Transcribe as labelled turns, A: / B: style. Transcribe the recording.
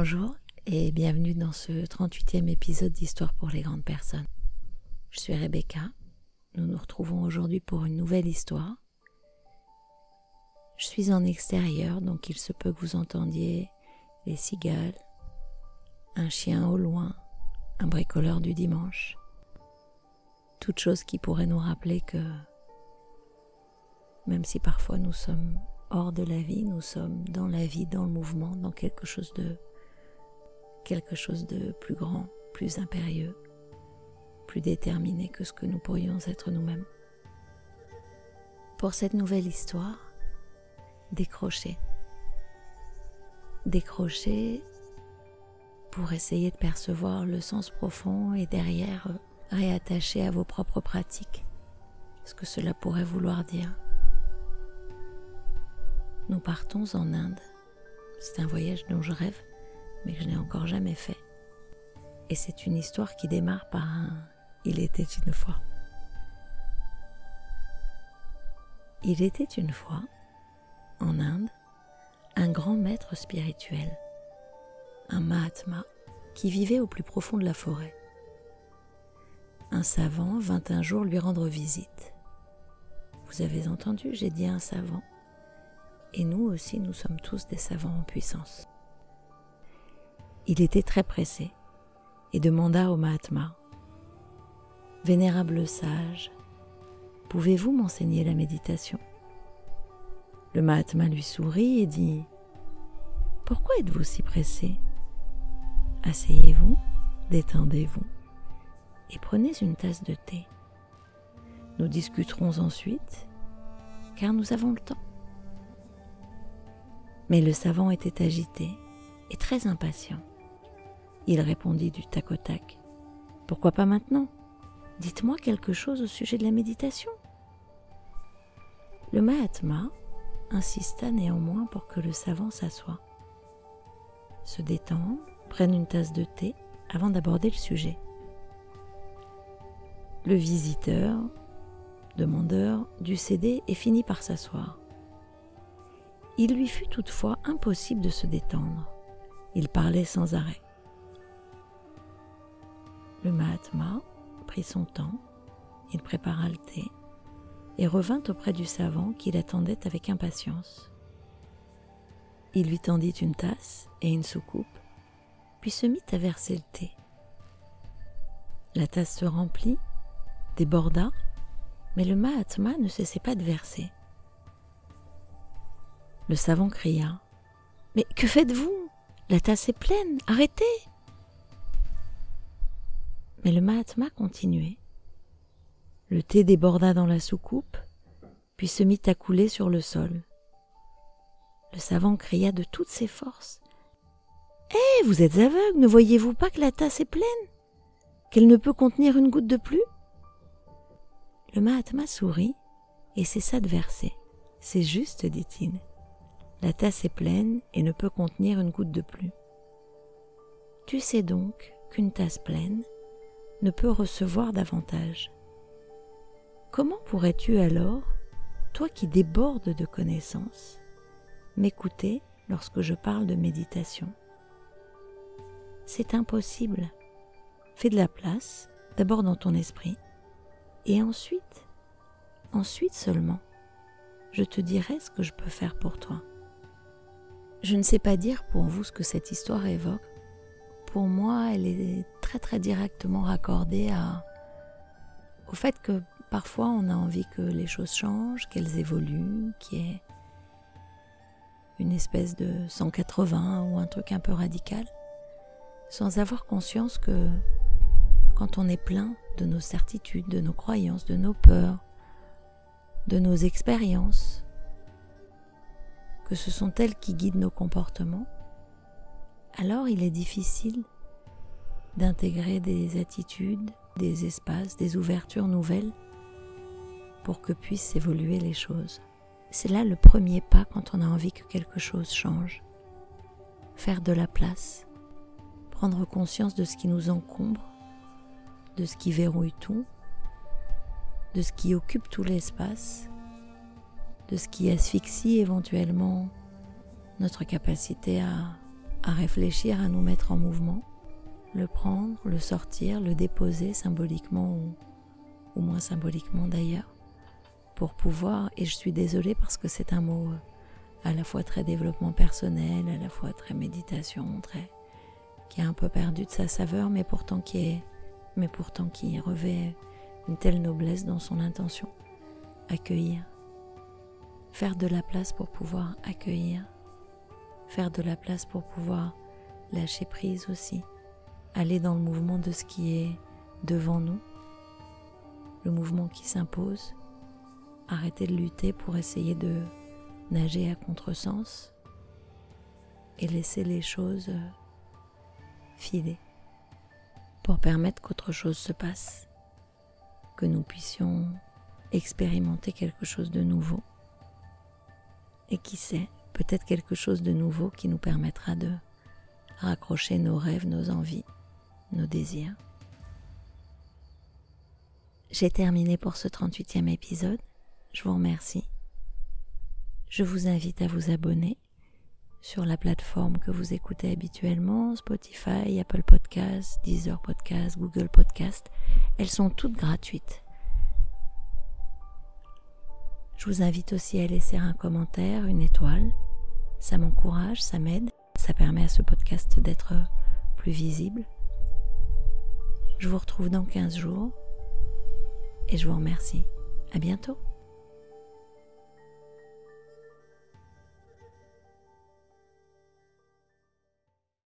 A: Bonjour et bienvenue dans ce 38e épisode d'Histoire pour les grandes personnes. Je suis Rebecca. Nous nous retrouvons aujourd'hui pour une nouvelle histoire. Je suis en extérieur, donc il se peut que vous entendiez les cigales, un chien au loin, un bricoleur du dimanche. Toute chose qui pourrait nous rappeler que même si parfois nous sommes hors de la vie, nous sommes dans la vie, dans le mouvement, dans quelque chose de quelque chose de plus grand, plus impérieux, plus déterminé que ce que nous pourrions être nous-mêmes. Pour cette nouvelle histoire, décrocher. Décrocher pour essayer de percevoir le sens profond et derrière réattacher à vos propres pratiques ce que cela pourrait vouloir dire. Nous partons en Inde. C'est un voyage dont je rêve, mais que je n'ai encore jamais fait. Et c'est une histoire qui démarre par un Il était une fois. Il était une fois, en Inde, un grand maître spirituel, un Mahatma, qui vivait au plus profond de la forêt. Un savant vint un jour lui rendre visite. Vous avez entendu, j'ai dit un savant. Et nous aussi, nous sommes tous des savants en puissance. Il était très pressé et demanda au Mahatma Vénérable sage, pouvez-vous m'enseigner la méditation? Le Mahatma lui sourit et dit Pourquoi êtes-vous si pressé? Asseyez-vous, détendez-vous et prenez une tasse de thé. Nous discuterons ensuite, car nous avons le temps. Mais le savant était agité et très impatient. Il répondit du tac au tac. Pourquoi pas maintenant? Dites-moi quelque chose au sujet de la méditation. Le Mahatma insista néanmoins pour que le savant s'assoie, se détende, prenne une tasse de thé avant d'aborder le sujet. Le visiteur, demandeur, dut céder et finit par s'asseoir. Il lui fut toutefois impossible de se détendre. Il parlait sans arrêt. Le Mahatma prit son temps, il prépara le thé et revint auprès du savant qui l'attendait avec impatience. Il lui tendit une tasse et une soucoupe, puis se mit à verser le thé. La tasse se remplit, déborda, mais le Mahatma ne cessait pas de verser. Le savant cria Mais que faites-vous? La tasse est pleine, arrêtez mais le Mahatma continuait. Le thé déborda dans la soucoupe, puis se mit à couler sur le sol. Le savant cria de toutes ses forces. Eh, vous êtes aveugle, ne voyez-vous pas que la tasse est pleine? Qu'elle ne peut contenir une goutte de plus? Le Mahatma sourit et cessa de verser. C'est juste, dit-il. La tasse est pleine et ne peut contenir une goutte de plus. Tu sais donc qu'une tasse pleine ne peut recevoir davantage. Comment pourrais-tu alors, toi qui débordes de connaissances, m'écouter lorsque je parle de méditation? C'est impossible. Fais de la place, d'abord dans ton esprit, et ensuite, ensuite seulement, je te dirai ce que je peux faire pour toi. Je ne sais pas dire pour vous ce que cette histoire évoque. Pour moi, elle est très très directement raccordée au fait que parfois on a envie que les choses changent, qu'elles évoluent, qu'il y ait une espèce de 180 ou un truc un peu radical, sans avoir conscience que quand on est plein de nos certitudes, de nos croyances, de nos peurs, de nos expériences, que ce sont elles qui guident nos comportements, alors il est difficile d'intégrer des attitudes, des espaces, des ouvertures nouvelles pour que puissent évoluer les choses. C'est là le premier pas quand on a envie que quelque chose change. Faire de la place, prendre conscience de ce qui nous encombre, de ce qui verrouille tout, de ce qui occupe tout l'espace, de ce qui asphyxie éventuellement notre capacité à à réfléchir, à nous mettre en mouvement, le prendre, le sortir, le déposer symboliquement ou, moins symboliquement d'ailleurs, pour pouvoir, et je suis désolée parce que c'est un mot euh, à la fois très développement personnel, à la fois très méditation, très qui a un peu perdu de sa saveur, mais pourtant qui est, mais pourtant qui revêt une telle noblesse dans son intention. Accueillir, faire de la place pour pouvoir accueillir, faire de la place pour pouvoir lâcher prise aussi, aller dans le mouvement de ce qui est devant nous, le mouvement qui s'impose, arrêter de lutter pour essayer de nager à contresens et laisser les choses filer pour permettre qu'autre chose se passe, que nous puissions expérimenter quelque chose de nouveau. Et qui sait, peut-être quelque chose de nouveau qui nous permettra de raccrocher nos rêves, nos envies, nos désirs. J'ai terminé pour ce 38e épisode. Je vous remercie. Je vous invite à vous abonner sur la plateforme que vous écoutez habituellement, Spotify, Apple Podcasts, Deezer Podcasts, Google Podcasts. Elles sont toutes gratuites. Je vous invite aussi à laisser un commentaire, une étoile. Ça m'encourage, ça m'aide, ça permet à ce podcast d'être plus visible. Je vous retrouve dans 15 jours et je vous remercie. À bientôt.